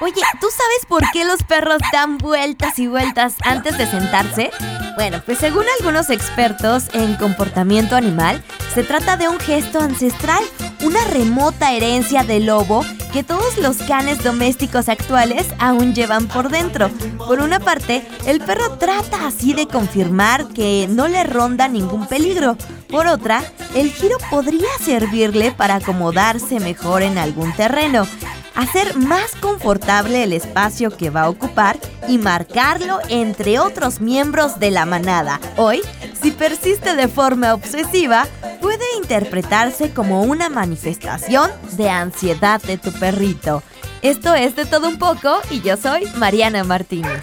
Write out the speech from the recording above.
Oye, ¿tú sabes por qué los perros dan vueltas y vueltas antes de sentarse? Bueno, pues según algunos expertos en comportamiento animal, se trata de un gesto ancestral, una remota herencia del lobo que todos los canes domésticos actuales aún llevan por dentro. Por una parte, el perro trata así de confirmar que no le ronda ningún peligro. Por otra, el giro podría servirle para acomodarse mejor en algún terreno hacer más confortable el espacio que va a ocupar y marcarlo entre otros miembros de la manada. Hoy, si persiste de forma obsesiva, puede interpretarse como una manifestación de ansiedad de tu perrito. Esto es de todo un poco y yo soy Mariana Martínez.